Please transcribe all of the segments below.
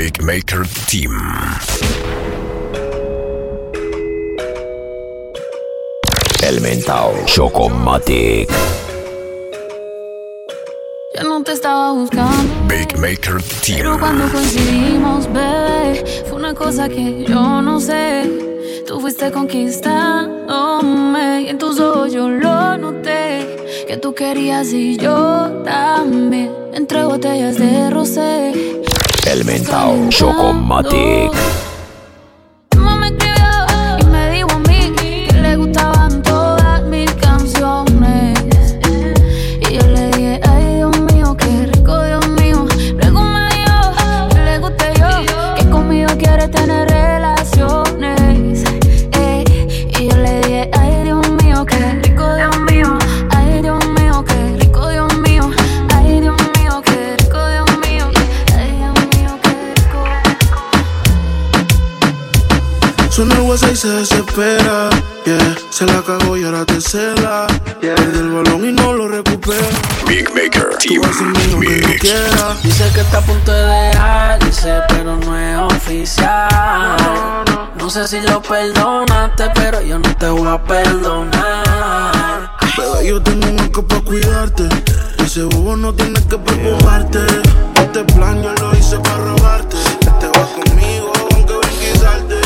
Big Maker Team. Elemental Chocomatic. Ya no te estaba buscando. Big Maker Team. Pero cuando coincidimos, bebé, fue una cosa que yo no sé. Tú fuiste conquistándome y en tus ojos yo lo noté. Que tú querías y yo también. Elemental Chocomatic. Si lo perdonaste, pero yo no te voy a perdonar. Bebé, yo tengo un arco para cuidarte. Ese bobo no tienes que preocuparte. Este plan yo lo hice para robarte. Te vas conmigo, aunque venquizarte.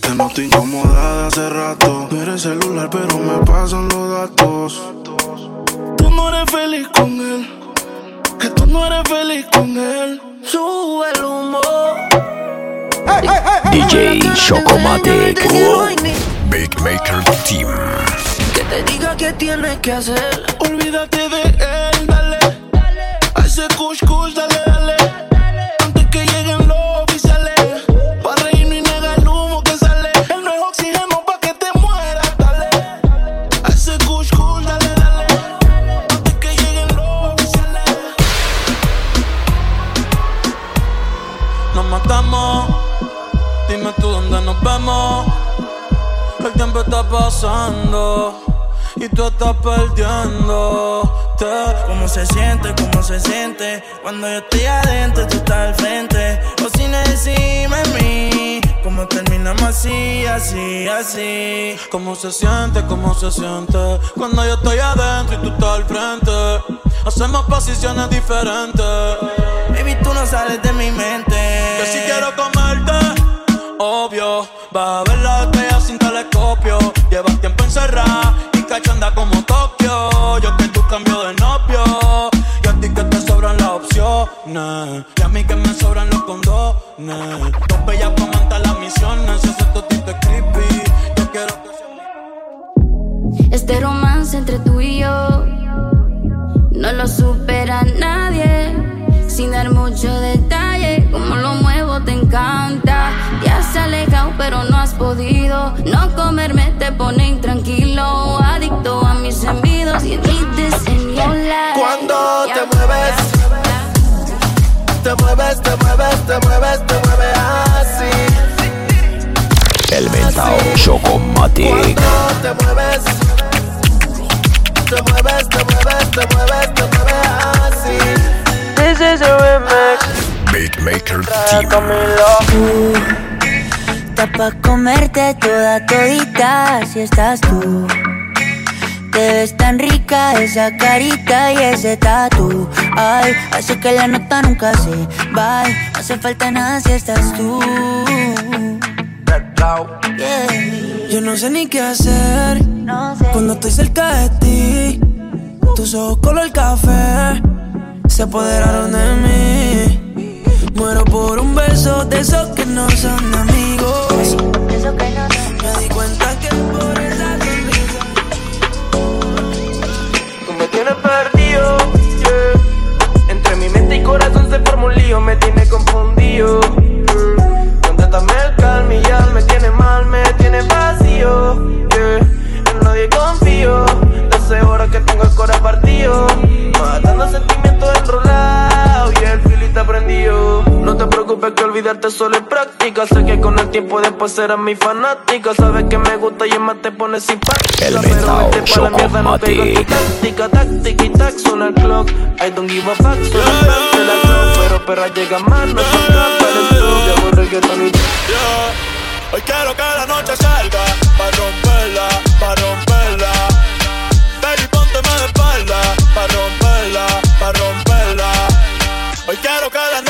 Te noto incomodada hace rato. No eres celular, pero me pasan los datos. Tú no eres feliz con él. Que tú no eres feliz con él. Sube el humo. DJ Chocomatic. Big Maker Team. Que te diga qué tienes que hacer. Olvídate de él, tiempo está pasando y tú estás perdiéndote. ¿Cómo se siente? ¿Cómo se siente? Cuando yo estoy adentro, tú estás al frente. O si no de mí. ¿Cómo terminamos así, así, así? ¿Cómo se siente? ¿Cómo se siente? Cuando yo estoy adentro y tú estás al frente. Hacemos posiciones diferentes. Baby, tú no sales de mi mente. Que si quiero comerte, obvio. Vas a ver la estrella encerrada y cachanda como Tokio. Yo que tú cambio de novio. Y a ti que te sobran las opciones. Y a mí que me sobran los condones. Dos bellas montar las misiones. Ese totito es creepy. Yo quiero que sea Este romance entre tú y yo no lo supera nadie. Sin dar mucho detalle, como lo muevo te encanta. Te has alejado, podido. No comerme te pone intranquilo. Adicto a mis envidos y en la Cuando te mueves, te mueves, te mueves, te mueves, te mueves así. Elemental Chocomatic. Cuando te mueves, te mueves, te mueves, te mueves, te mueves así. This is a remix. Big Maker Team. Está pa' comerte toda todita si estás tú. Te ves tan rica esa carita y ese tatu. Ay, hace que la nota nunca se va. No hace falta nada si estás tú. Yeah. Yo no sé ni qué hacer No sé. cuando estoy cerca de ti. Tus ojos color café se apoderaron de mí. Muero por un beso de esos que no son amigos di cuenta que por esa sonrisa Tú me tienes perdido, yeah. Entre mi mente y corazón se forma un lío, me tiene confundido yeah. El calma me tiene mal, me tiene vacío yeah. En nadie confío, 12 horas que tengo el corazón partido Matando sentimientos enrolados y el filito prendido Disculpe que olvidarte solo es práctica. Sé que con el tiempo después serás mi fanática. Sabes que me gusta y más te pones simpática. El pero este la mierda, no pego en tu táctica. Táctica y tax, on al clock. I don't give a fuck, solo parte la clock. Pero perra llega más, no es un trap, eres tú. Ya borré que Hoy quiero que la noche salga, pa' romperla, pa' romperla. Baby, pónteme de espalda, pa' romperla, pa' romperla. Hoy quiero que la noche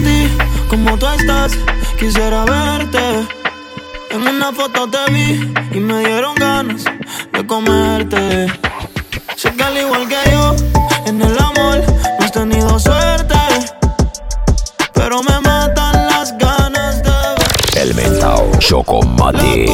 ti, como tú estás, quisiera verte. En una foto te vi y me dieron ganas de comerte. Sé que al igual que yo, en el amor no has tenido suerte. Pero me matan las ganas de ver. El mental Chocomatic.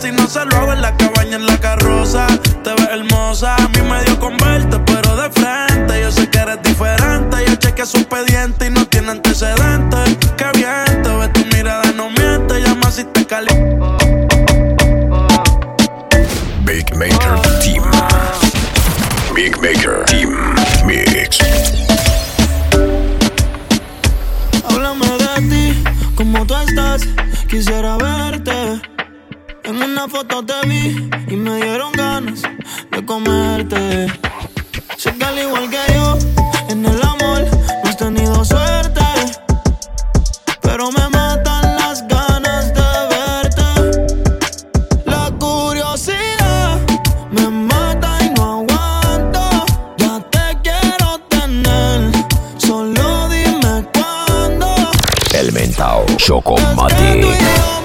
Si no se lo hago en la cabaña, en la carroza. Te ves hermosa, a mí me dio con verte, pero de frente. Yo sé que eres diferente. Yo chequeé su pedido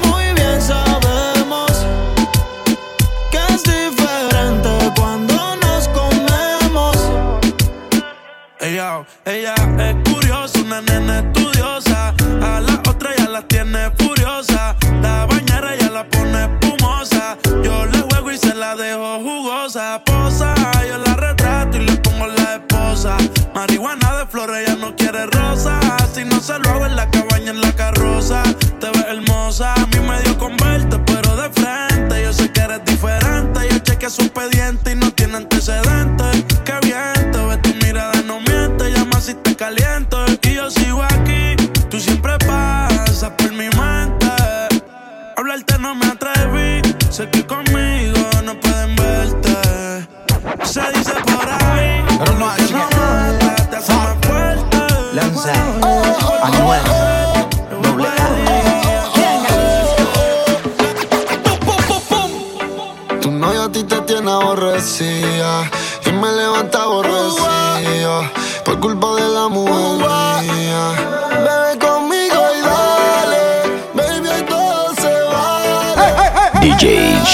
Muy bien sabemos que es diferente cuando nos comemos.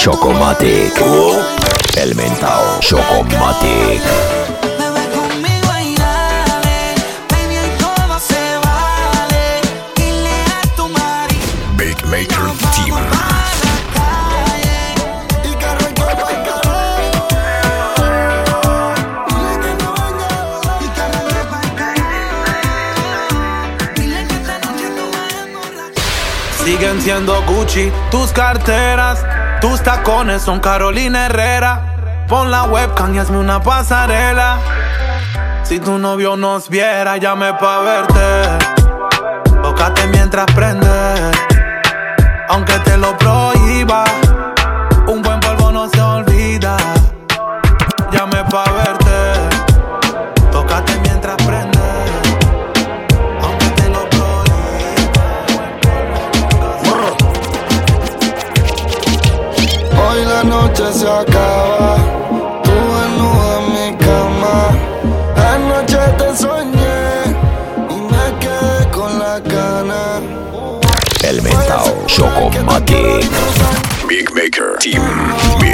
Chocomatic. El mentao. Chocomatic. Big Maker Team. Siguen siendo Gucci tus carteras tus tacones son Carolina Herrera. Pon la webcam y hazme una pasarela. Si tu novio nos viera, llame pa' verte. Tócate mientras prende. Aunque te lo prohíba, Team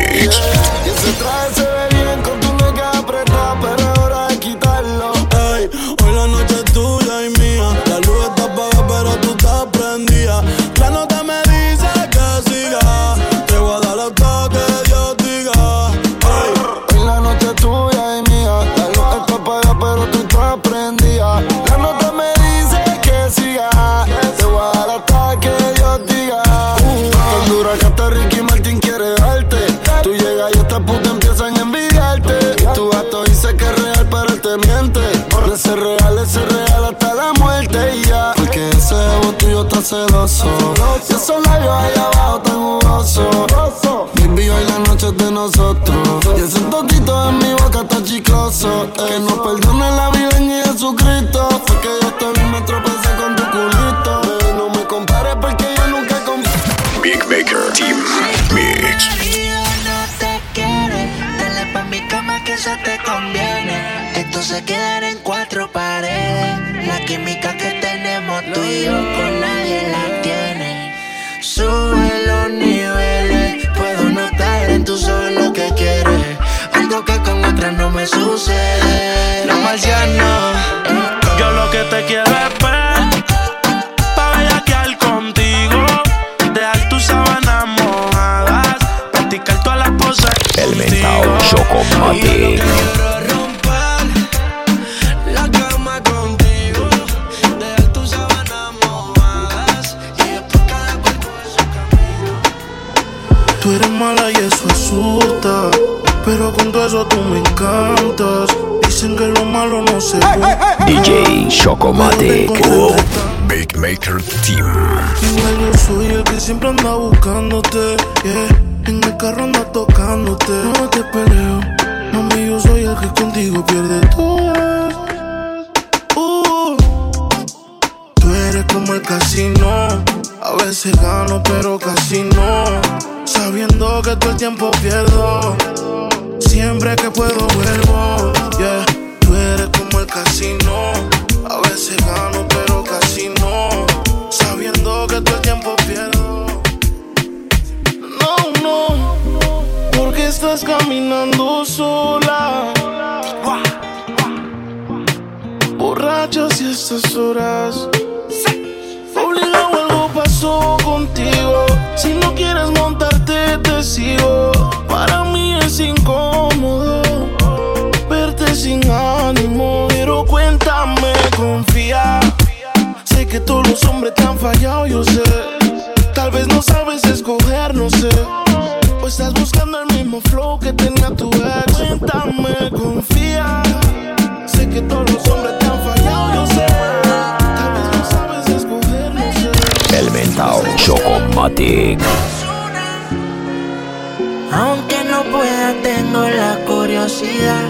celoso. Y esos labios ahí abajo tan jugosos. Baby, hoy la noche es de nosotros. Y ese totito en mi boca está chicloso. Que nos perdone la vida en Jesucristo. Porque yo también me tropecé con tu culito. Bebé, no me compares porque yo nunca confío. Big Maker Team Mix. no te quiere, dale pa' mi cama que eso te conviene. Esto se quedará en cuatro paredes. Química que tenemos tú y yo con nadie la tiene. Sube los niveles, puedo notar en tu ojos lo que quieres. Algo que con otras no me sucede. la marciano. Yo lo que te quiero DJ Chocomatic. Big Maker Team. Igual yo soy el que siempre anda buscándote. Yeah. En el carro anda tocándote. No te peleo. Mami, yo soy el que contigo pierde todo. Uh. Tú eres como el casino. A veces gano, pero casi no. Sabiendo que todo el tiempo pierdo. Siempre que puedo vuelvo. Yeah. Tú eres como el casino. Veces gano, pero casi no. Sabiendo que todo el tiempo pierdo. No, no. Porque estás caminando sola. Borrachos y estas horas. Obligado algo pasó contigo. Si no quieres montarte, te sigo. Para mí es incómodo verte sin ánimo. Pero cuéntame, confía. Sé que todos los hombres te han fallado, yo sé. Tal vez no sabes escoger, no sé. O estás buscando el mismo flow que tenía tu ex. Cuéntame, confía. Sé que todos los hombres te han fallado, yo sé. Tal vez no sabes escoger, no sé. El mentao Chocomatic. Aunque no pueda, tengo la curiosidad.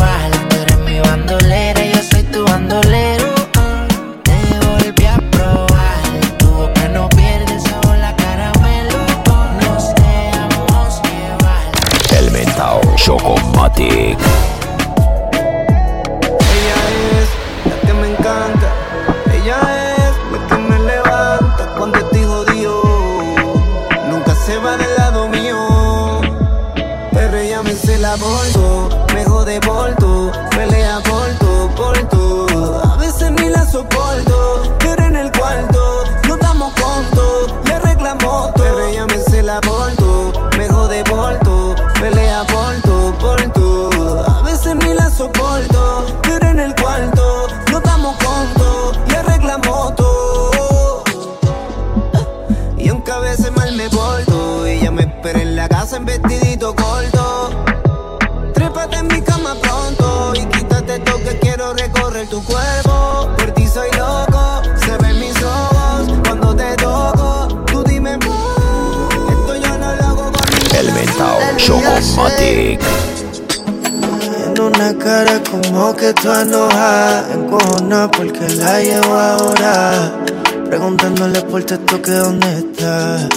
Ella es la que me encanta. Ella es la que me levanta cuando estoy jodido. Nunca se va del lado mío. Pero ella me hice la bolso, me jode bolso. Chocomatic. En una cara como que tú enojada, encojona porque la llevo ahora. Preguntándole por texto que dónde está.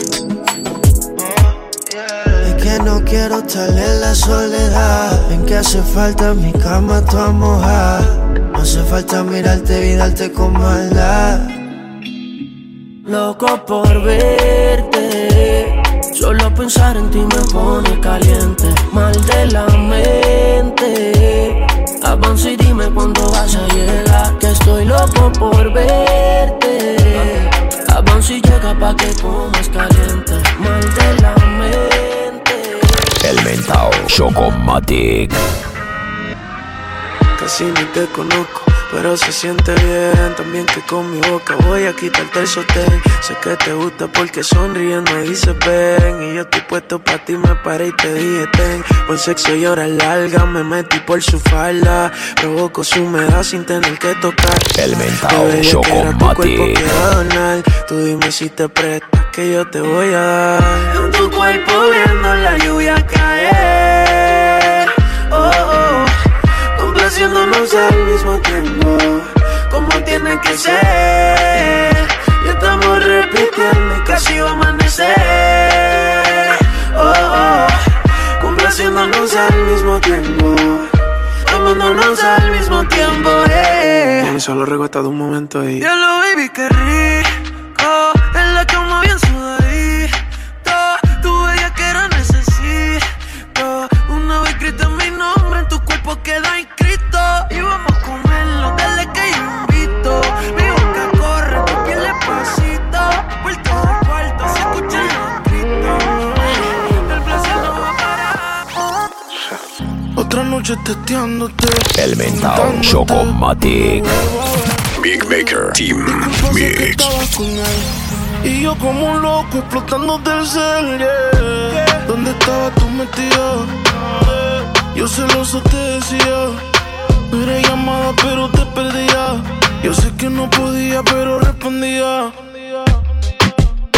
Es que no quiero estar en la soledad. En que hace falta mi cama toda mojada. No hace falta mirarte y darte con maldad. Loco por verte. Pensar en ti me pone caliente. Mal de la mente. Avanza y dime cuándo vas a llegar. Que estoy loco por verte. Avanza y llega pa' que comas caliente. Mal de la mente. El mentao Chocomatic. Casi ni te conozco, pero se siente bien. También que con mi boca voy a quitarte el sostén. Sé que te gusta porque sonriendo dices ven. Y yo estoy puesto pa' ti, me paré y te dije ten. Por sexo y horas largas me metí por su falda. Provoco su humedad sin tener que tocar. El Chocomatic. quiero donar. Tú dime si te prestas que yo te voy a dar. En tu cuerpo viendo la lluvia caer. Complaciéndonos al mismo tiempo, como tiene que ser. Y estamos repitiendo y casi va a amanecer. Oh, oh, complaciéndonos al mismo tiempo, amándonos al mismo tiempo. Eh. Solo recuerdo un momento y. Diablo, baby, qué rico. Otra noche testeándote. El mentao Chocomatic. Big Maker Team Mix. estabas con él Y yo como un loco explotando del cel, yeah. ¿Dónde estabas tú metido? Yo celoso te decía No era llamada pero te perdía Yo sé que no podía pero respondía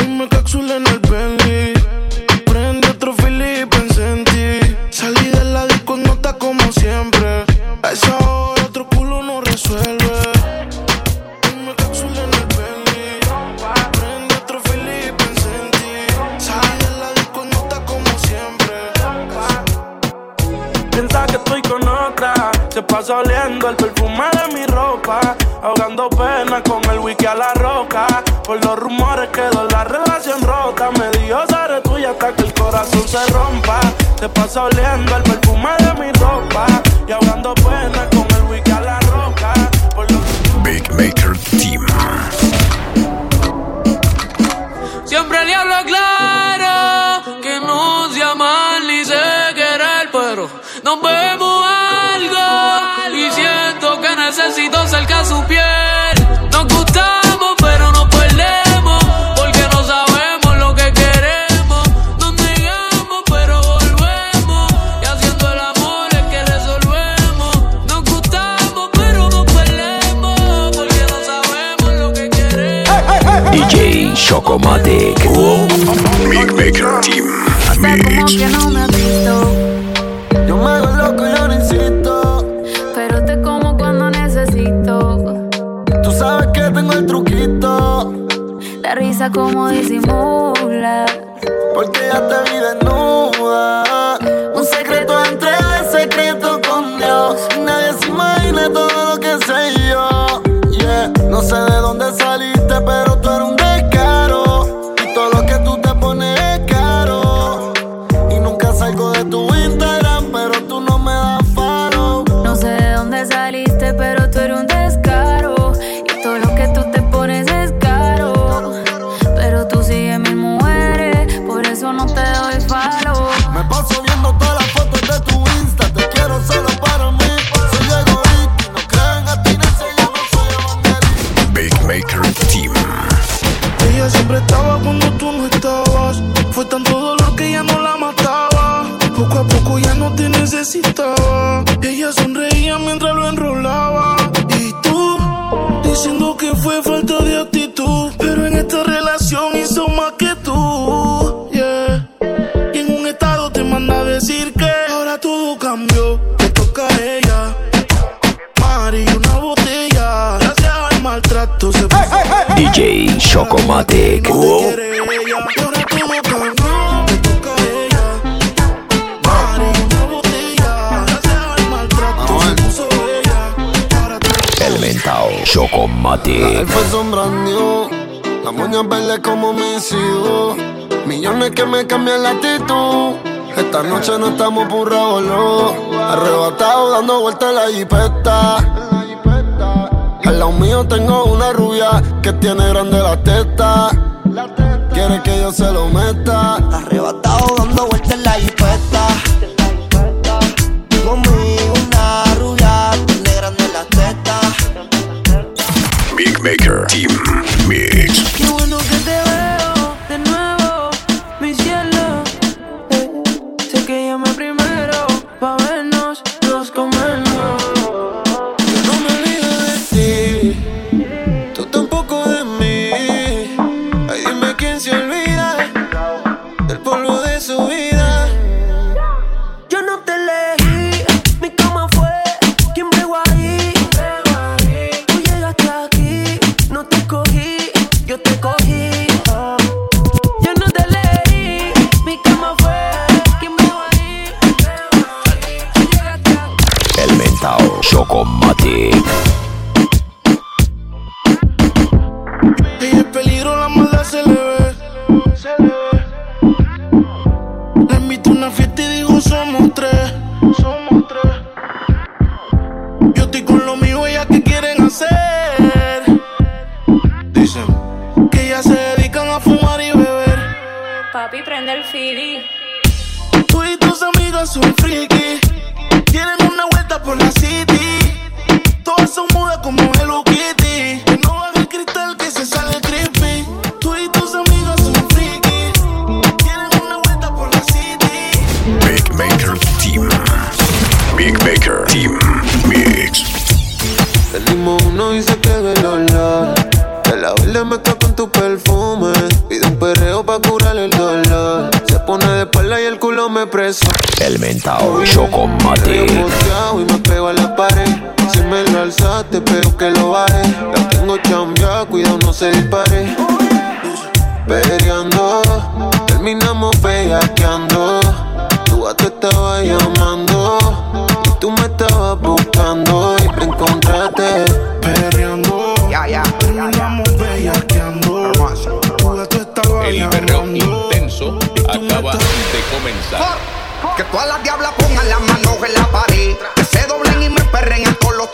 Hoy me capsulé en el Bentley como siempre A esa hora otro culo no resuelve Hoy me capsulé en el Bentley Prende otro pensé en ti Salí de la disco en nota como siempre Piensa que estoy con otra. Se pasa oliendo el perfume de mi ropa. Ahogando pena con el wiki a la roca. Por los rumores quedó la relación rota. Me dijo seré tuya hasta que el corazón se rompa. Se pasa oliendo el perfume de mi ropa. Y ahogando todo cambió. Te toca a ella. Mari, una botella. Gracias al maltrato se puso DJ Chocomatic. ella. Y ahora todo cambió. Te toca a ella. Mari, una botella. Gracias al maltrato se puso ella. Ahora todo Elemental Chocomatic. El fue sombrando, la moña verde como mis hijos. Millones que me cambian la actitud. Esta noche no estamos burrados, no. Arrebatado dando vueltas en la jipeta. Al lado mío tengo una rubia que tiene grande la teta. Quiere que yo se lo meta. Arrebatado dando vueltas en la jipeta. Conmigo una rubia, tiene grande la teta. Big Maker Team Papi, prende el fili. Tú y tus amigas son friki. Quieren una vuelta por la city. Todas son mudas como Hello Kitty. Que no baje el cristal que se sale creepy. El me preso. Elemental Te veo Chocomatic. boteado y me pego a la pared. Si me lo alzaste, pero que lo baje. La tengo chambeada, cuidado, no se dispare. Peleando, terminamos bellaqueando. Tú te estaba llamando. Y tú me estabas buscando y te encontraste. Que todas las diablas pongan las manos en la pared. Que se doblen y me perren a todos los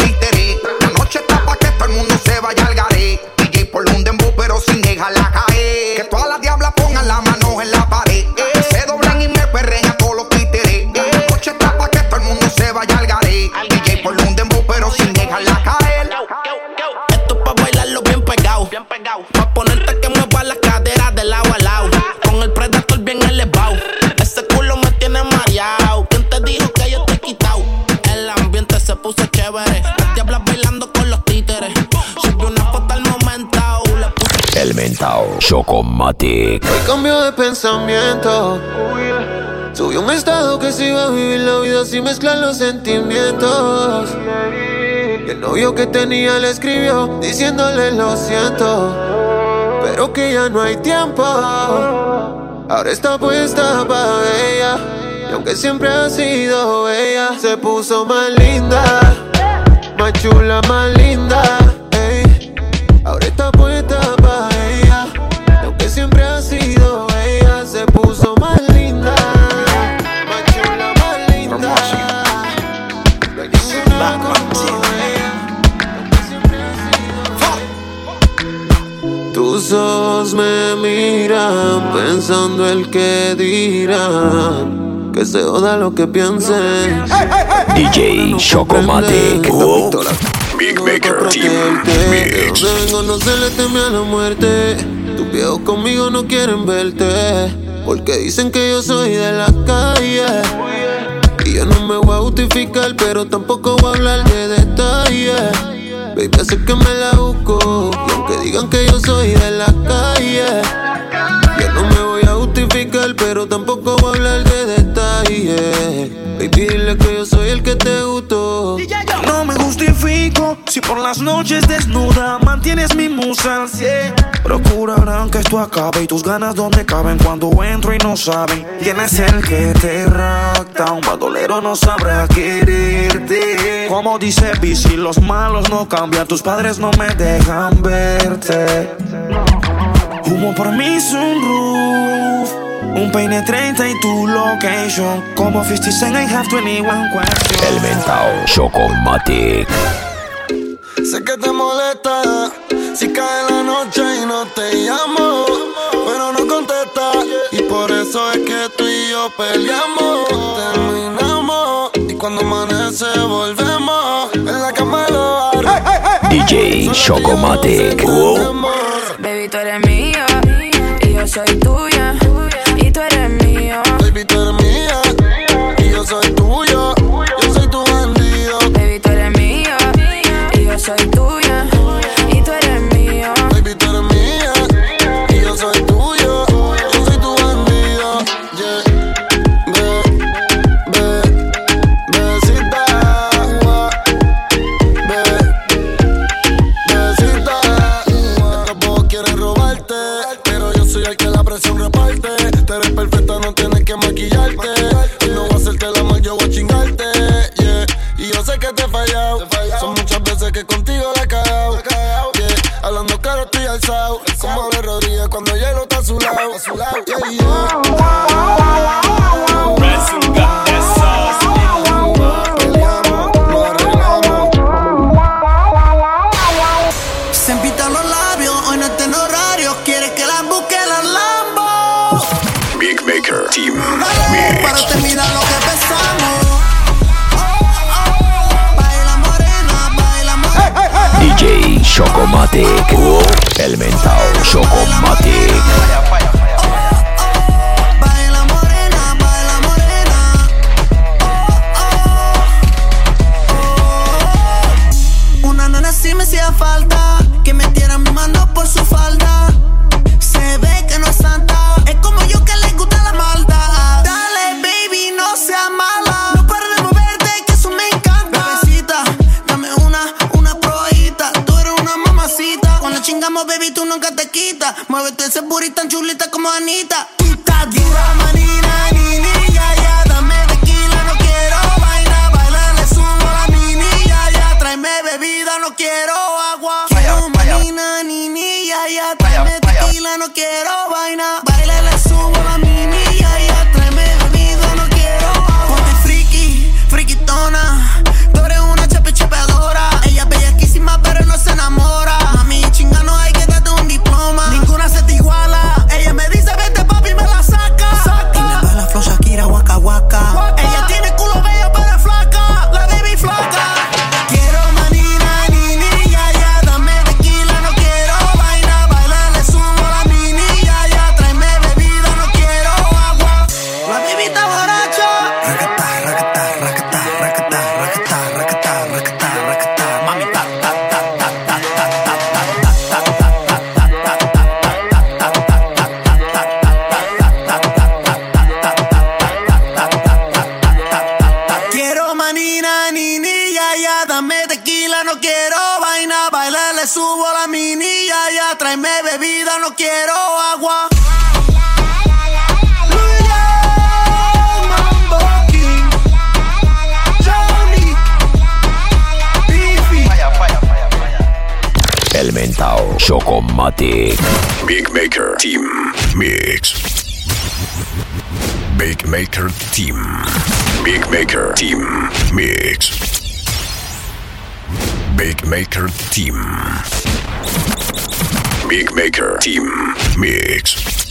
Chocomatic. Hoy cambió de pensamiento. Subió un estado que se iba a vivir la vida sin mezclar los sentimientos. Y el novio que tenía le escribió diciéndole lo siento. Pero que ya no hay tiempo. Ahora está puesta para ella. Y aunque siempre ha sido ella, se puso más linda. Más chula, más linda. Ojos me miran pensando el que dirán. Que se joda lo que piensen. DJ Chocomatic. Big Maker Team Mix. Vengo no se le teme a la muerte. Tus viejos conmigo no quieren verte. Porque dicen que yo soy de la calle. Y yo no me voy a justificar, pero tampoco voy a hablar de detalles. Baby, sé que me la busco. La calle, yo no me voy a justificar, pero tampoco voy a hablar de detalles. Baby, dile que si por las noches desnuda mantienes mi musa al cien. Procurarán que esto acabe y tus ganas donde caben cuando entro y no saben quién es el que te rapta. Un bandolero no sabrá quererte. Como dice Bici, los malos no cambian, tus padres no me dejan verte. Humo por mi sunroof. Un peine 30 y tu location. Como 50 Cent, I have 21 questions. El mentao Chocomatic. Sé que te molesta si cae la noche y no te llamo, pero no contesta. Y por eso es que tú y yo peleamos, terminamos. Y cuando amanece volvemos, en la cama lo DJ Chocomatic. Alzado. Como de Rodríguez cuando hielo está a su lado. Yeah, yeah. Helmental Chocomatic. Chingamos, baby, tú nunca te quitas. Muévete ese booty tan chulita como Anita. Tú estás dura, manina, ni, ni, ya, ya. Dame tequila, no quiero vaina. Baila, le subo la mini, ya, ya. Tráeme bebida, no quiero agua. Quiero manina, ni, ni, ya, ya. Tráeme tequila, no quiero vaina. Chocomatic. Big Maker Team Mix. Big Maker Team. Big Maker Team Mix. Big Maker Team. Big Maker Team Mix.